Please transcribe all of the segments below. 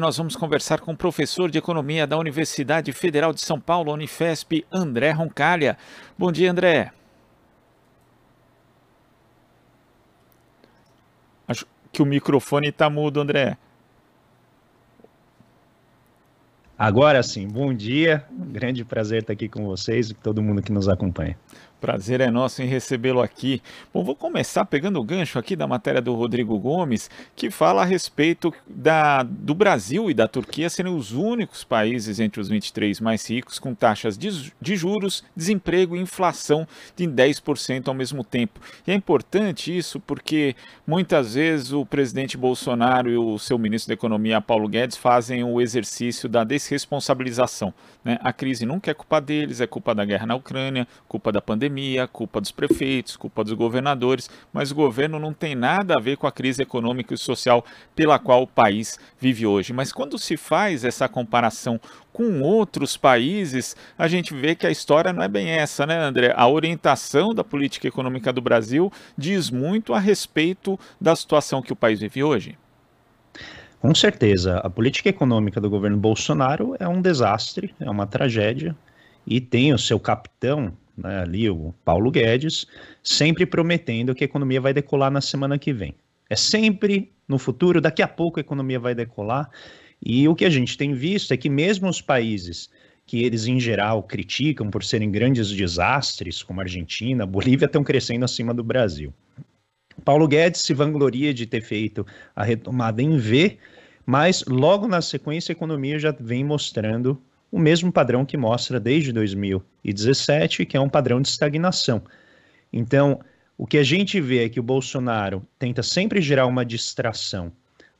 nós vamos conversar com o professor de Economia da Universidade Federal de São Paulo, Unifesp, André Roncalha. Bom dia, André. Acho que o microfone está mudo, André. Agora sim, bom dia. Grande prazer estar aqui com vocês e todo mundo que nos acompanha. Prazer é nosso em recebê-lo aqui. Bom, vou começar pegando o gancho aqui da matéria do Rodrigo Gomes, que fala a respeito da, do Brasil e da Turquia serem os únicos países entre os 23 mais ricos com taxas de, de juros, desemprego e inflação de 10% ao mesmo tempo. E é importante isso porque muitas vezes o presidente Bolsonaro e o seu ministro da Economia, Paulo Guedes, fazem o exercício da desresponsabilização. Né? A crise nunca é culpa deles, é culpa da guerra na Ucrânia, culpa da pandemia pandemia, culpa dos prefeitos, culpa dos governadores, mas o governo não tem nada a ver com a crise econômica e social pela qual o país vive hoje. Mas quando se faz essa comparação com outros países, a gente vê que a história não é bem essa, né, André? A orientação da política econômica do Brasil diz muito a respeito da situação que o país vive hoje. Com certeza, a política econômica do governo Bolsonaro é um desastre, é uma tragédia, e tem o seu capitão, né, ali, o Paulo Guedes, sempre prometendo que a economia vai decolar na semana que vem. É sempre no futuro, daqui a pouco a economia vai decolar. E o que a gente tem visto é que mesmo os países que eles em geral criticam por serem grandes desastres, como a Argentina, Bolívia, estão crescendo acima do Brasil. Paulo Guedes se vangloria de ter feito a retomada em V, mas logo na sequência a economia já vem mostrando o mesmo padrão que mostra desde 2017, que é um padrão de estagnação. Então, o que a gente vê é que o Bolsonaro tenta sempre gerar uma distração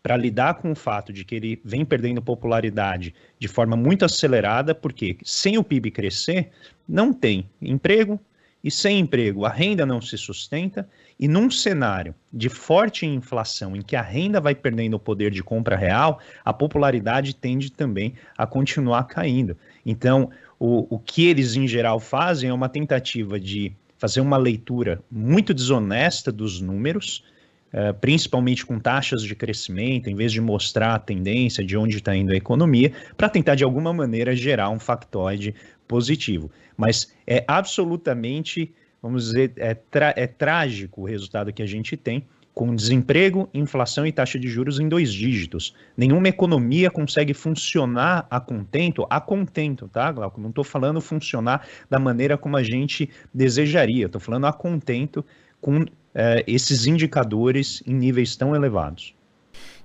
para lidar com o fato de que ele vem perdendo popularidade de forma muito acelerada, porque sem o PIB crescer, não tem emprego, e sem emprego a renda não se sustenta, e num cenário de forte inflação, em que a renda vai perdendo o poder de compra real, a popularidade tende também a continuar caindo. Então, o, o que eles em geral fazem é uma tentativa de fazer uma leitura muito desonesta dos números, uh, principalmente com taxas de crescimento, em vez de mostrar a tendência de onde está indo a economia, para tentar de alguma maneira gerar um factoide positivo. Mas é absolutamente vamos dizer, é, é trágico o resultado que a gente tem com desemprego, inflação e taxa de juros em dois dígitos. Nenhuma economia consegue funcionar a contento, a contento, tá, Glauco? Não estou falando funcionar da maneira como a gente desejaria, estou falando a contento com é, esses indicadores em níveis tão elevados.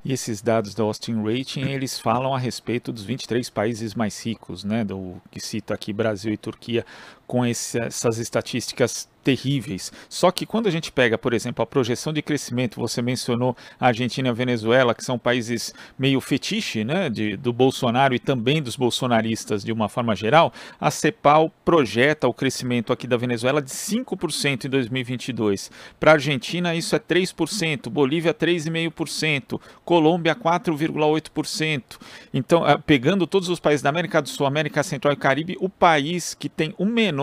E esses dados da Austin Rating, eles falam a respeito dos 23 países mais ricos, né, do que cita aqui Brasil e Turquia, com esse, essas estatísticas terríveis. Só que quando a gente pega, por exemplo, a projeção de crescimento, você mencionou a Argentina e a Venezuela, que são países meio fetiche, né, de, do Bolsonaro e também dos bolsonaristas de uma forma geral, a CEPAL projeta o crescimento aqui da Venezuela de 5% em 2022. Para a Argentina isso é 3%, Bolívia 3,5%, Colômbia 4,8%. Então, ah, pegando todos os países da América do Sul, América Central e Caribe, o país que tem o menor,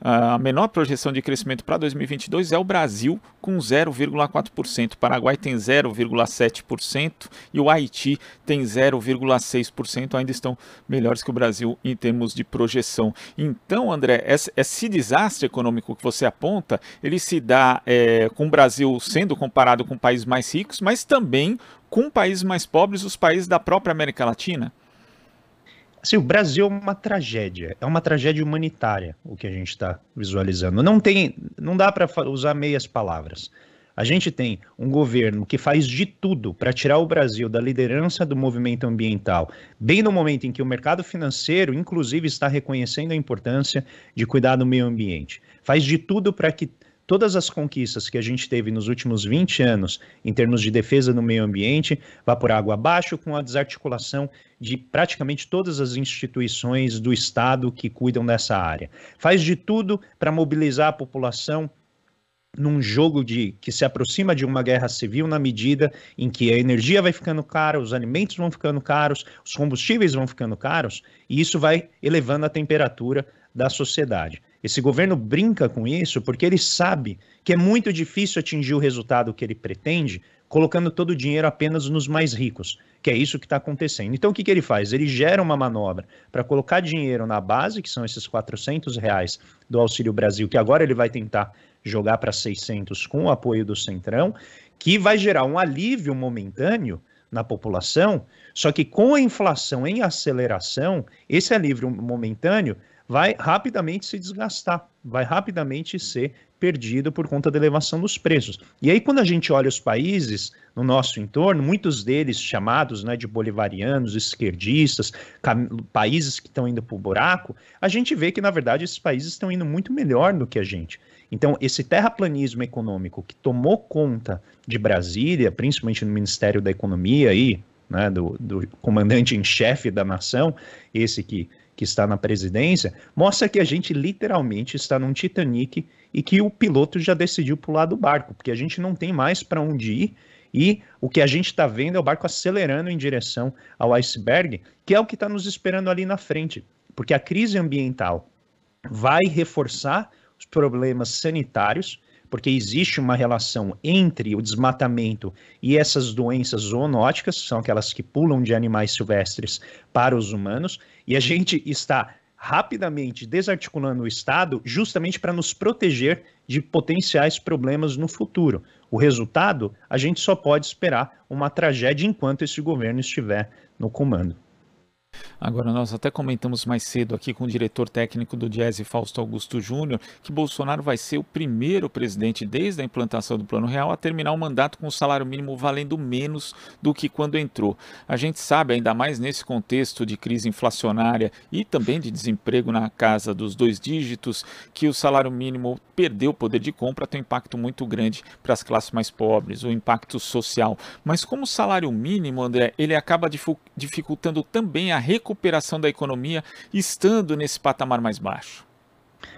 ah, a menor projeção de crescimento crescimento para 2022 é o Brasil, com 0,4%. O Paraguai tem 0,7% e o Haiti tem 0,6%. Ainda estão melhores que o Brasil em termos de projeção. Então, André, esse desastre econômico que você aponta, ele se dá é, com o Brasil sendo comparado com países mais ricos, mas também com países mais pobres, os países da própria América Latina? Assim, o Brasil é uma tragédia, é uma tragédia humanitária o que a gente está visualizando. Não tem, não dá para usar meias palavras. A gente tem um governo que faz de tudo para tirar o Brasil da liderança do movimento ambiental, bem no momento em que o mercado financeiro, inclusive, está reconhecendo a importância de cuidar do meio ambiente. Faz de tudo para que todas as conquistas que a gente teve nos últimos 20 anos em termos de defesa do meio ambiente vá por água abaixo com a desarticulação de praticamente todas as instituições do Estado que cuidam dessa área. Faz de tudo para mobilizar a população num jogo de que se aproxima de uma guerra civil na medida em que a energia vai ficando cara, os alimentos vão ficando caros, os combustíveis vão ficando caros, e isso vai elevando a temperatura da sociedade. Esse governo brinca com isso porque ele sabe que é muito difícil atingir o resultado que ele pretende colocando todo o dinheiro apenas nos mais ricos, que é isso que está acontecendo. Então, o que, que ele faz? Ele gera uma manobra para colocar dinheiro na base, que são esses 400 reais do Auxílio Brasil, que agora ele vai tentar jogar para 600 com o apoio do Centrão, que vai gerar um alívio momentâneo na população, só que com a inflação em aceleração, esse alívio momentâneo vai rapidamente se desgastar, vai rapidamente ser perdido por conta da elevação dos preços. E aí, quando a gente olha os países no nosso entorno, muitos deles chamados né, de bolivarianos, esquerdistas, países que estão indo para o buraco, a gente vê que, na verdade, esses países estão indo muito melhor do que a gente. Então, esse terraplanismo econômico que tomou conta de Brasília, principalmente no Ministério da Economia, aí, né, do, do comandante em chefe da nação, esse que que está na presidência, mostra que a gente literalmente está num Titanic e que o piloto já decidiu pular do barco, porque a gente não tem mais para onde ir e o que a gente está vendo é o barco acelerando em direção ao iceberg, que é o que está nos esperando ali na frente, porque a crise ambiental vai reforçar os problemas sanitários, porque existe uma relação entre o desmatamento e essas doenças zoonóticas, são aquelas que pulam de animais silvestres para os humanos, e a gente está rapidamente desarticulando o Estado justamente para nos proteger de potenciais problemas no futuro. O resultado, a gente só pode esperar uma tragédia enquanto esse governo estiver no comando. Agora, nós até comentamos mais cedo aqui com o diretor técnico do Jazz, Fausto Augusto Júnior, que Bolsonaro vai ser o primeiro presidente desde a implantação do Plano Real a terminar o mandato com o salário mínimo valendo menos do que quando entrou. A gente sabe, ainda mais nesse contexto de crise inflacionária e também de desemprego na casa dos dois dígitos, que o salário mínimo perdeu o poder de compra, tem um impacto muito grande para as classes mais pobres, o impacto social. Mas como o salário mínimo, André, ele acaba dificultando também a recuperação da economia estando nesse patamar mais baixo?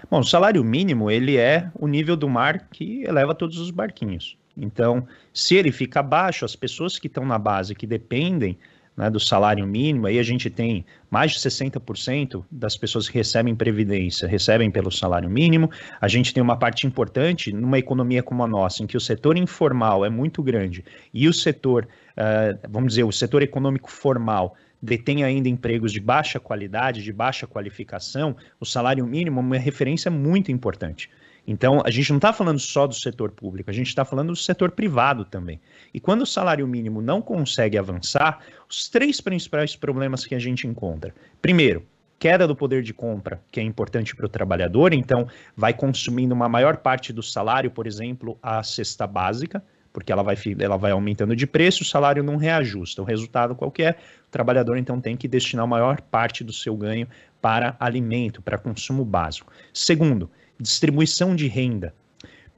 Bom, o salário mínimo ele é o nível do mar que eleva todos os barquinhos. Então, se ele fica baixo, as pessoas que estão na base, que dependem né, do salário mínimo, aí a gente tem mais de 60% das pessoas que recebem previdência recebem pelo salário mínimo. A gente tem uma parte importante numa economia como a nossa, em que o setor informal é muito grande e o setor, uh, vamos dizer, o setor econômico formal detém ainda empregos de baixa qualidade, de baixa qualificação, o salário mínimo é uma referência muito importante. Então, a gente não está falando só do setor público, a gente está falando do setor privado também. E quando o salário mínimo não consegue avançar, os três principais problemas que a gente encontra. Primeiro, queda do poder de compra, que é importante para o trabalhador, então vai consumindo uma maior parte do salário, por exemplo, a cesta básica porque ela vai, ela vai aumentando de preço, o salário não reajusta. O resultado qualquer, o trabalhador então tem que destinar a maior parte do seu ganho para alimento, para consumo básico. Segundo, distribuição de renda.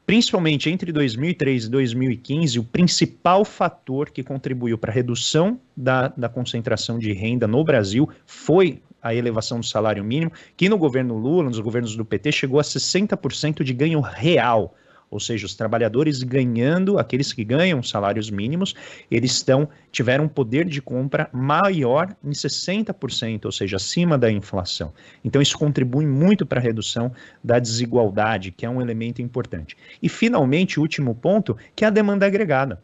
Principalmente entre 2003 e 2015, o principal fator que contribuiu para a redução da, da concentração de renda no Brasil foi a elevação do salário mínimo, que no governo Lula, nos governos do PT, chegou a 60% de ganho real ou seja, os trabalhadores ganhando, aqueles que ganham salários mínimos, eles estão tiveram um poder de compra maior em 60%, ou seja, acima da inflação. Então isso contribui muito para a redução da desigualdade, que é um elemento importante. E finalmente, o último ponto, que é a demanda agregada.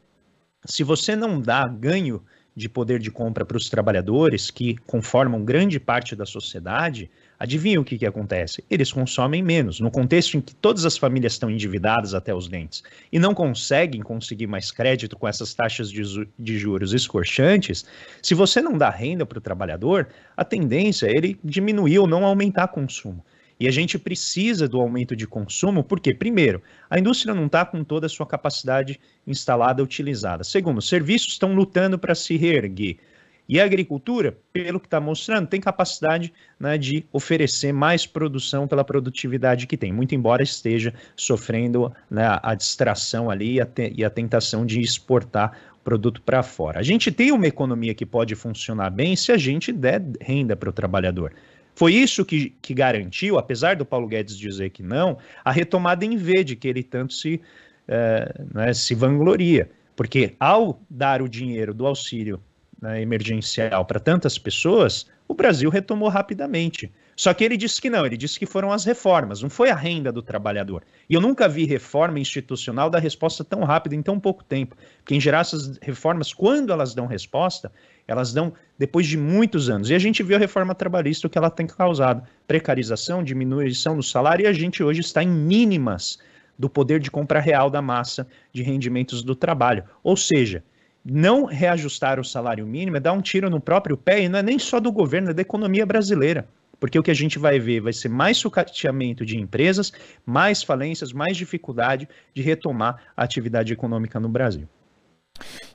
Se você não dá ganho de poder de compra para os trabalhadores que conformam grande parte da sociedade, Adivinha o que, que acontece? Eles consomem menos. No contexto em que todas as famílias estão endividadas até os dentes e não conseguem conseguir mais crédito com essas taxas de, de juros escorchantes, se você não dá renda para o trabalhador, a tendência é ele diminuir ou não aumentar consumo. E a gente precisa do aumento de consumo, porque, primeiro, a indústria não está com toda a sua capacidade instalada utilizada. Segundo, os serviços estão lutando para se reerguer. E a agricultura, pelo que está mostrando, tem capacidade né, de oferecer mais produção pela produtividade que tem, muito embora esteja sofrendo né, a distração ali e a, te, e a tentação de exportar produto para fora. A gente tem uma economia que pode funcionar bem se a gente der renda para o trabalhador. Foi isso que, que garantiu, apesar do Paulo Guedes dizer que não, a retomada em V de que ele tanto se, é, né, se vangloria. Porque ao dar o dinheiro do auxílio né, emergencial para tantas pessoas, o Brasil retomou rapidamente. Só que ele disse que não, ele disse que foram as reformas, não foi a renda do trabalhador. E eu nunca vi reforma institucional dar resposta tão rápida em tão pouco tempo. Porque, em geral, essas reformas, quando elas dão resposta, elas dão depois de muitos anos. E a gente viu a reforma trabalhista, o que ela tem causado: precarização, diminuição do salário, e a gente hoje está em mínimas do poder de compra real da massa de rendimentos do trabalho. Ou seja, não reajustar o salário mínimo é dar um tiro no próprio pé, e não é nem só do governo, é da economia brasileira. Porque o que a gente vai ver vai ser mais sucateamento de empresas, mais falências, mais dificuldade de retomar a atividade econômica no Brasil.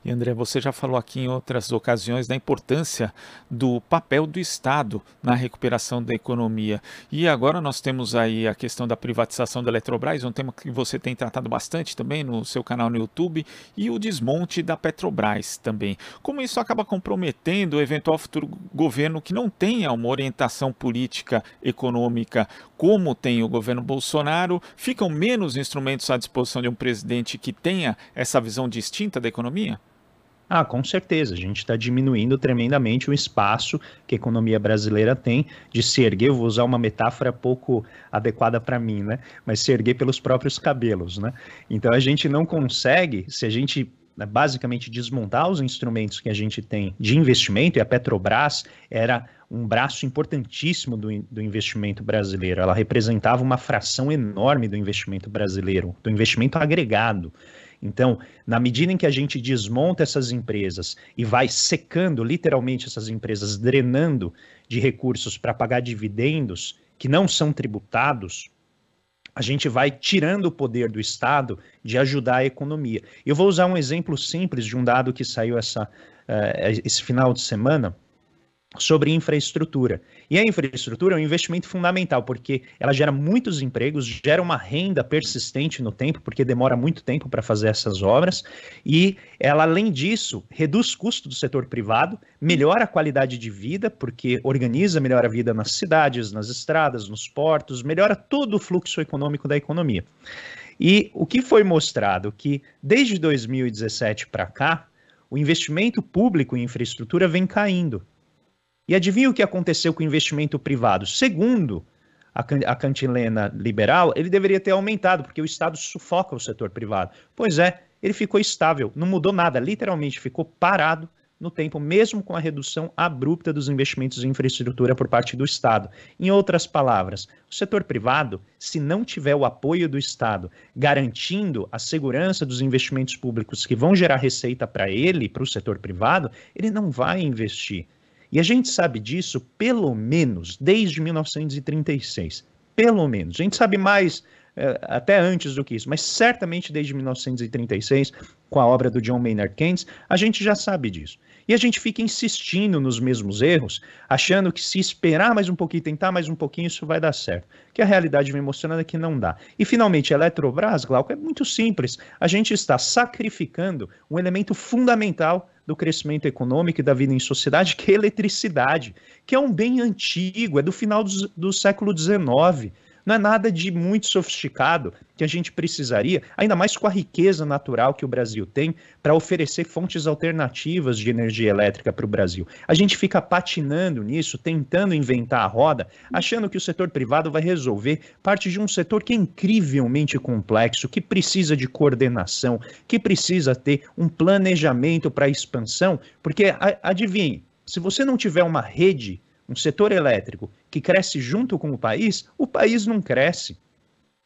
E André, você já falou aqui em outras ocasiões da importância do papel do Estado na recuperação da economia. E agora nós temos aí a questão da privatização da Eletrobras, um tema que você tem tratado bastante também no seu canal no YouTube, e o desmonte da Petrobras também. Como isso acaba comprometendo o eventual futuro governo que não tenha uma orientação política econômica como tem o governo Bolsonaro, ficam menos instrumentos à disposição de um presidente que tenha essa visão distinta da economia? Ah, com certeza. A gente está diminuindo tremendamente o espaço que a economia brasileira tem de se erguer. Eu vou usar uma metáfora pouco adequada para mim, né? Mas se erguer pelos próprios cabelos, né? Então a gente não consegue, se a gente né, basicamente desmontar os instrumentos que a gente tem de investimento, e a Petrobras era um braço importantíssimo do, do investimento brasileiro. Ela representava uma fração enorme do investimento brasileiro, do investimento agregado. Então, na medida em que a gente desmonta essas empresas e vai secando literalmente essas empresas, drenando de recursos para pagar dividendos que não são tributados, a gente vai tirando o poder do Estado de ajudar a economia. Eu vou usar um exemplo simples de um dado que saiu essa, uh, esse final de semana sobre infraestrutura. E a infraestrutura é um investimento fundamental, porque ela gera muitos empregos, gera uma renda persistente no tempo, porque demora muito tempo para fazer essas obras, e ela, além disso, reduz custo do setor privado, melhora a qualidade de vida, porque organiza melhor a vida nas cidades, nas estradas, nos portos, melhora todo o fluxo econômico da economia. E o que foi mostrado que desde 2017 para cá, o investimento público em infraestrutura vem caindo. E adivinha o que aconteceu com o investimento privado? Segundo a, a cantilena liberal, ele deveria ter aumentado, porque o Estado sufoca o setor privado. Pois é, ele ficou estável, não mudou nada, literalmente ficou parado no tempo, mesmo com a redução abrupta dos investimentos em infraestrutura por parte do Estado. Em outras palavras, o setor privado, se não tiver o apoio do Estado garantindo a segurança dos investimentos públicos que vão gerar receita para ele, para o setor privado, ele não vai investir. E a gente sabe disso pelo menos desde 1936. Pelo menos. A gente sabe mais até antes do que isso, mas certamente desde 1936, com a obra do John Maynard Keynes, a gente já sabe disso. E a gente fica insistindo nos mesmos erros, achando que se esperar mais um pouquinho, tentar mais um pouquinho, isso vai dar certo. Que a realidade vem mostrando é que não dá. E finalmente, Eletrobras, Glauco, é muito simples. A gente está sacrificando um elemento fundamental do crescimento econômico e da vida em sociedade, que é a eletricidade, que é um bem antigo, é do final do, do século XIX. Não é nada de muito sofisticado que a gente precisaria, ainda mais com a riqueza natural que o Brasil tem, para oferecer fontes alternativas de energia elétrica para o Brasil. A gente fica patinando nisso, tentando inventar a roda, achando que o setor privado vai resolver parte de um setor que é incrivelmente complexo, que precisa de coordenação, que precisa ter um planejamento para expansão, porque adivinhe, se você não tiver uma rede um setor elétrico que cresce junto com o país, o país não cresce.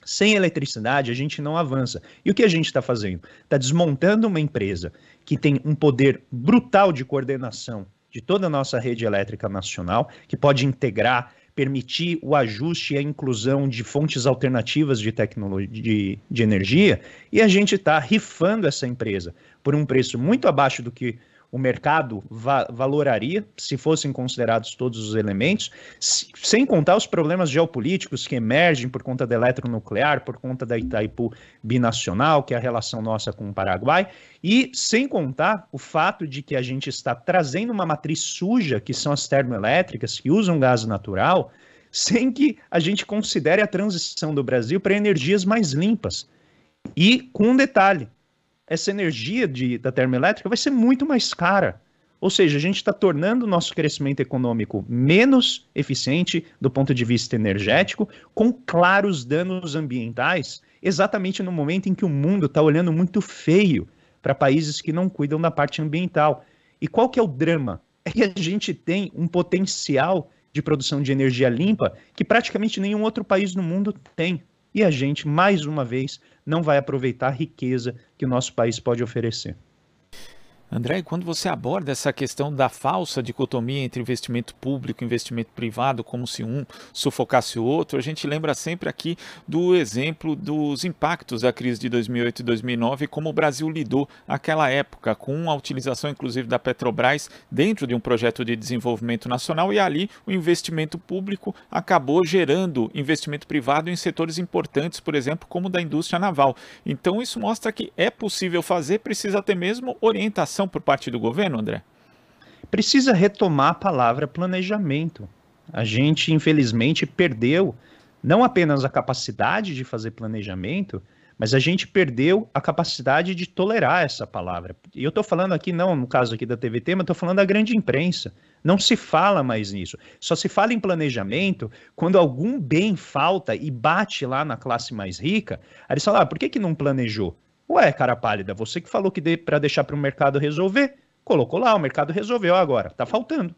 Sem eletricidade, a gente não avança. E o que a gente está fazendo? Está desmontando uma empresa que tem um poder brutal de coordenação de toda a nossa rede elétrica nacional, que pode integrar, permitir o ajuste e a inclusão de fontes alternativas de tecnologia de, de energia, e a gente está rifando essa empresa por um preço muito abaixo do que o mercado va valoraria se fossem considerados todos os elementos, sem contar os problemas geopolíticos que emergem por conta da eletronuclear, por conta da Itaipu binacional, que é a relação nossa com o Paraguai, e sem contar o fato de que a gente está trazendo uma matriz suja, que são as termoelétricas, que usam gás natural, sem que a gente considere a transição do Brasil para energias mais limpas. E com um detalhe, essa energia de, da termoelétrica vai ser muito mais cara. Ou seja, a gente está tornando o nosso crescimento econômico menos eficiente do ponto de vista energético, com claros danos ambientais, exatamente no momento em que o mundo está olhando muito feio para países que não cuidam da parte ambiental. E qual que é o drama? É que a gente tem um potencial de produção de energia limpa que praticamente nenhum outro país no mundo tem. E a gente, mais uma vez, não vai aproveitar a riqueza que o nosso país pode oferecer. André, quando você aborda essa questão da falsa dicotomia entre investimento público e investimento privado, como se um sufocasse o outro, a gente lembra sempre aqui do exemplo dos impactos da crise de 2008 e 2009 e como o Brasil lidou naquela época, com a utilização inclusive da Petrobras dentro de um projeto de desenvolvimento nacional e ali o investimento público acabou gerando investimento privado em setores importantes, por exemplo, como da indústria naval. Então isso mostra que é possível fazer, precisa ter mesmo orientação por parte do governo, André? Precisa retomar a palavra planejamento. A gente, infelizmente, perdeu não apenas a capacidade de fazer planejamento, mas a gente perdeu a capacidade de tolerar essa palavra. E eu estou falando aqui, não no caso aqui da TVT, mas estou falando da grande imprensa. Não se fala mais nisso. Só se fala em planejamento quando algum bem falta e bate lá na classe mais rica. Aí eles falam, ah, por que, que não planejou? Ué, cara pálida, você que falou que de, para deixar para o mercado resolver, colocou lá, o mercado resolveu agora, tá faltando.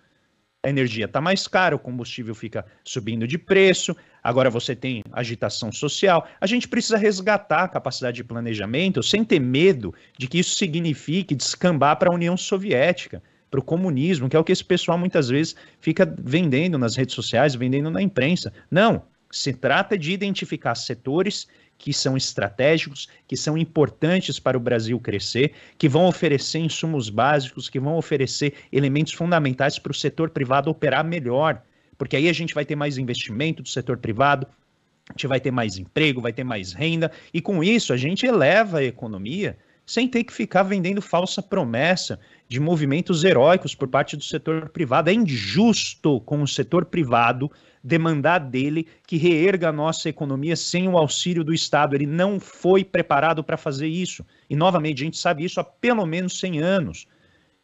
A energia está mais cara, o combustível fica subindo de preço, agora você tem agitação social. A gente precisa resgatar a capacidade de planejamento sem ter medo de que isso signifique descambar para a União Soviética, para o comunismo, que é o que esse pessoal muitas vezes fica vendendo nas redes sociais, vendendo na imprensa. Não, se trata de identificar setores que são estratégicos, que são importantes para o Brasil crescer, que vão oferecer insumos básicos, que vão oferecer elementos fundamentais para o setor privado operar melhor. Porque aí a gente vai ter mais investimento do setor privado, a gente vai ter mais emprego, vai ter mais renda, e com isso a gente eleva a economia sem ter que ficar vendendo falsa promessa de movimentos heróicos por parte do setor privado. É injusto com o setor privado demandar dele que reerga a nossa economia sem o auxílio do Estado. Ele não foi preparado para fazer isso. E, novamente, a gente sabe isso há pelo menos 100 anos.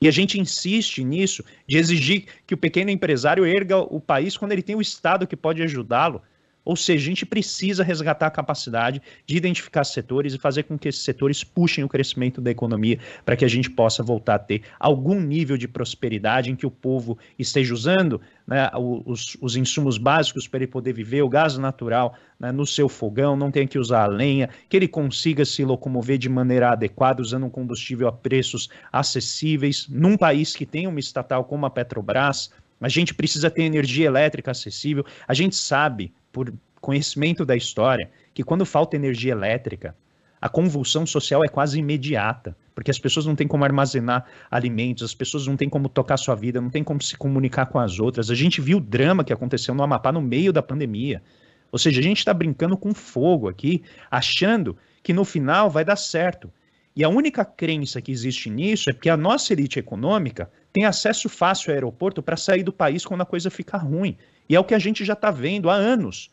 E a gente insiste nisso, de exigir que o pequeno empresário erga o país quando ele tem o Estado que pode ajudá-lo. Ou seja, a gente precisa resgatar a capacidade de identificar setores e fazer com que esses setores puxem o crescimento da economia para que a gente possa voltar a ter algum nível de prosperidade em que o povo esteja usando né, os, os, insumos básicos para ele poder viver, o gás natural né, no seu fogão, não tenha que usar a lenha, que ele consiga se locomover de maneira adequada, usando um combustível a preços acessíveis, num país que tem uma estatal como a Petrobras. A gente precisa ter energia elétrica acessível. A gente sabe por conhecimento da história, que quando falta energia elétrica, a convulsão social é quase imediata, porque as pessoas não têm como armazenar alimentos, as pessoas não têm como tocar sua vida, não têm como se comunicar com as outras. A gente viu o drama que aconteceu no Amapá no meio da pandemia. Ou seja, a gente está brincando com fogo aqui, achando que no final vai dar certo. E a única crença que existe nisso é porque a nossa elite econômica tem acesso fácil ao aeroporto para sair do país quando a coisa ficar ruim. E é o que a gente já está vendo há anos.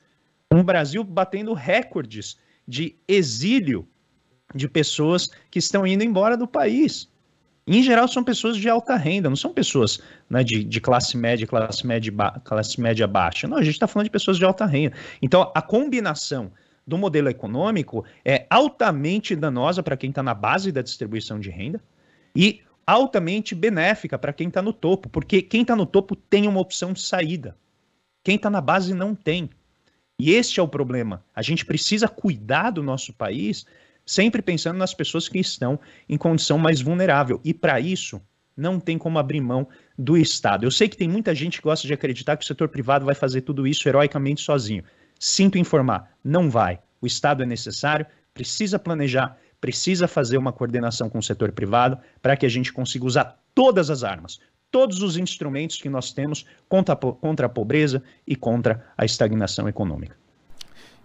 Um Brasil batendo recordes de exílio de pessoas que estão indo embora do país. Em geral, são pessoas de alta renda, não são pessoas né, de, de, classe média, classe média, classe média baixa. Não, a gente está falando de pessoas de alta renda. Então, a combinação do modelo econômico é altamente danosa para quem está na base da distribuição de renda e altamente benéfica para quem está no topo, porque quem está no topo tem uma opção de saída. Quem está na base não tem. E este é o problema. A gente precisa cuidar do nosso país sempre pensando nas pessoas que estão em condição mais vulnerável. E para isso, não tem como abrir mão do Estado. Eu sei que tem muita gente que gosta de acreditar que o setor privado vai fazer tudo isso heroicamente sozinho. Sinto informar, não vai. O Estado é necessário, precisa planejar, precisa fazer uma coordenação com o setor privado para que a gente consiga usar todas as armas, todos os instrumentos que nós temos contra a, contra a pobreza e contra a estagnação econômica.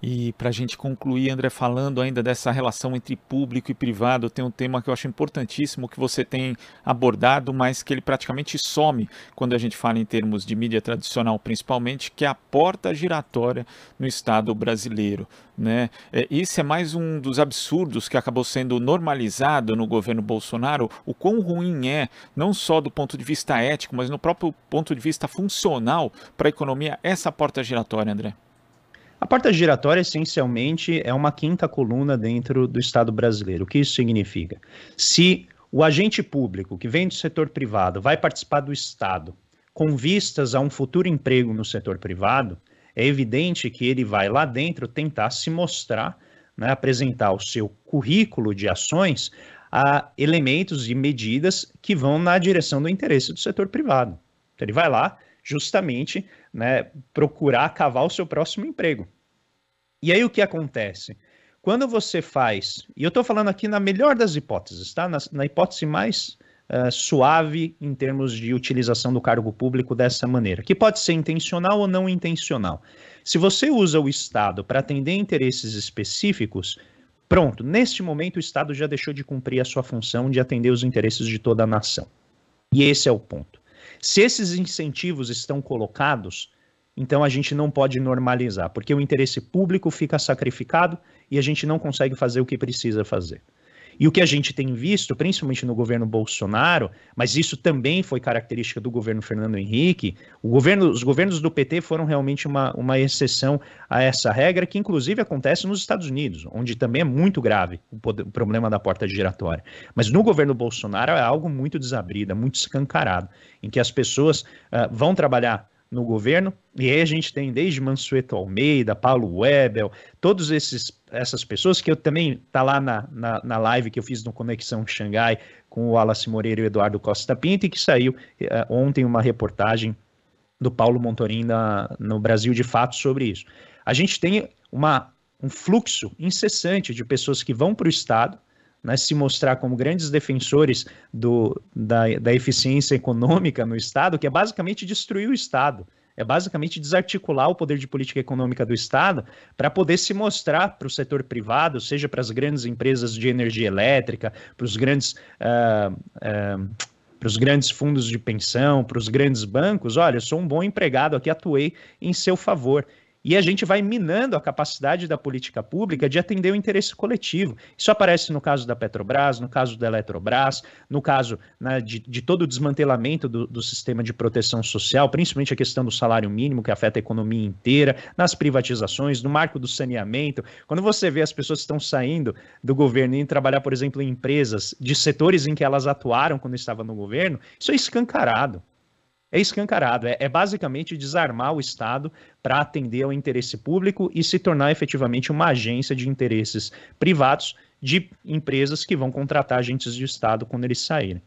E para a gente concluir, André, falando ainda dessa relação entre público e privado, tem um tema que eu acho importantíssimo que você tem abordado, mas que ele praticamente some quando a gente fala em termos de mídia tradicional, principalmente, que é a porta giratória no Estado brasileiro. Né? É, esse é mais um dos absurdos que acabou sendo normalizado no governo Bolsonaro, o quão ruim é, não só do ponto de vista ético, mas no próprio ponto de vista funcional para a economia, essa porta giratória, André. A porta giratória, essencialmente, é uma quinta coluna dentro do Estado brasileiro. O que isso significa? Se o agente público que vem do setor privado vai participar do Estado com vistas a um futuro emprego no setor privado, é evidente que ele vai lá dentro tentar se mostrar, né, apresentar o seu currículo de ações a elementos e medidas que vão na direção do interesse do setor privado. Então, ele vai lá justamente né, procurar cavar o seu próximo emprego. E aí o que acontece? Quando você faz, e eu estou falando aqui na melhor das hipóteses, tá? Na, na hipótese mais uh, suave em termos de utilização do cargo público dessa maneira, que pode ser intencional ou não intencional. Se você usa o Estado para atender interesses específicos, pronto, neste momento o Estado já deixou de cumprir a sua função de atender os interesses de toda a nação. E esse é o ponto. Se esses incentivos estão colocados, então a gente não pode normalizar, porque o interesse público fica sacrificado e a gente não consegue fazer o que precisa fazer. E o que a gente tem visto, principalmente no governo Bolsonaro, mas isso também foi característica do governo Fernando Henrique, governo, os governos do PT foram realmente uma, uma exceção a essa regra, que inclusive acontece nos Estados Unidos, onde também é muito grave o, poder, o problema da porta giratória. Mas no governo Bolsonaro é algo muito desabrido, muito escancarado, em que as pessoas uh, vão trabalhar no governo, e aí a gente tem desde Mansueto Almeida, Paulo Webel, todas essas pessoas que eu também tá lá na, na, na, live que eu fiz no Conexão Xangai com o Wallace Moreira e o Eduardo Costa Pinto, e que saiu uh, ontem uma reportagem do Paulo Montorim na, no Brasil de Fato sobre isso. A gente tem uma, um fluxo incessante de pessoas que vão para o Estado, né, se mostrar como grandes defensores do, da, da eficiência econômica no Estado, que é basicamente destruir o Estado. É basicamente desarticular o poder de política econômica do Estado para poder se mostrar para o setor privado, seja para as grandes empresas de energia elétrica, para os grandes. Uh, uh, para os grandes fundos de pensão, para os grandes bancos, olha, eu sou um bom empregado aqui, atuei em seu favor. E a gente vai minando a capacidade da política pública de atender o interesse coletivo. Isso aparece no caso da Petrobras, no caso da Eletrobras, no caso né, de, de, todo o desmantelamento do, do, sistema de proteção social, principalmente a questão do salário mínimo, que afeta a economia inteira, nas privatizações, no marco do saneamento. Quando você vê as pessoas que estão saindo do governo e indo trabalhar, por exemplo, em empresas de setores em que elas atuaram quando estavam no governo, isso é escancarado é escancarado. É, é basicamente desarmar o Estado para atender ao interesse público e se tornar efetivamente uma agência de interesses privados de empresas que vão contratar agentes de Estado quando eles saírem.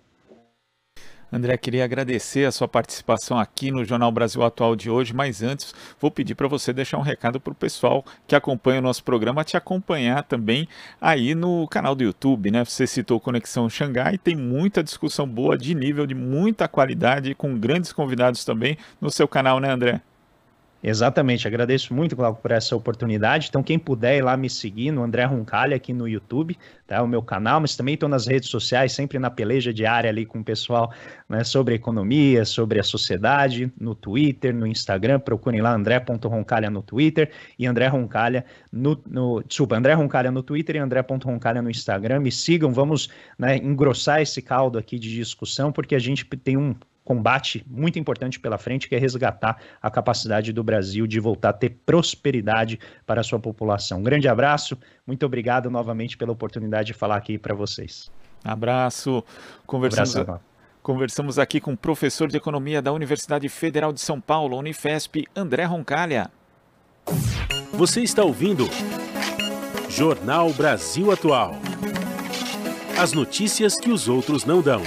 André, queria agradecer a sua participação aqui no Jornal Brasil Atual de hoje, mas antes vou pedir para você deixar um recado para o pessoal que acompanha o nosso programa, te acompanhar também aí no canal do YouTube, né? Você citou Conexão Xangai, tem muita discussão boa, de nível, de muita qualidade, com grandes convidados também no seu canal, né, André? Exatamente, agradeço muito, Glauco, por essa oportunidade. Então, quem puder ir lá me seguir no André Roncalha aqui no YouTube, tá? O meu canal, mas também estou nas redes sociais, sempre na peleja diária ali com o pessoal né, sobre economia, sobre a sociedade, no Twitter, no Instagram. Procurem lá André.roncalha no Twitter e André Roncalha no, no. Desculpa, André Roncalha no Twitter e André.roncalha no Instagram. Me sigam, vamos né, engrossar esse caldo aqui de discussão, porque a gente tem um combate muito importante pela frente, que é resgatar a capacidade do Brasil de voltar a ter prosperidade para a sua população. Um grande abraço, muito obrigado novamente pela oportunidade de falar aqui para vocês. Abraço. Conversamos, abraço, conversamos aqui com o professor de Economia da Universidade Federal de São Paulo, Unifesp, André Roncalha. Você está ouvindo Jornal Brasil Atual. As notícias que os outros não dão.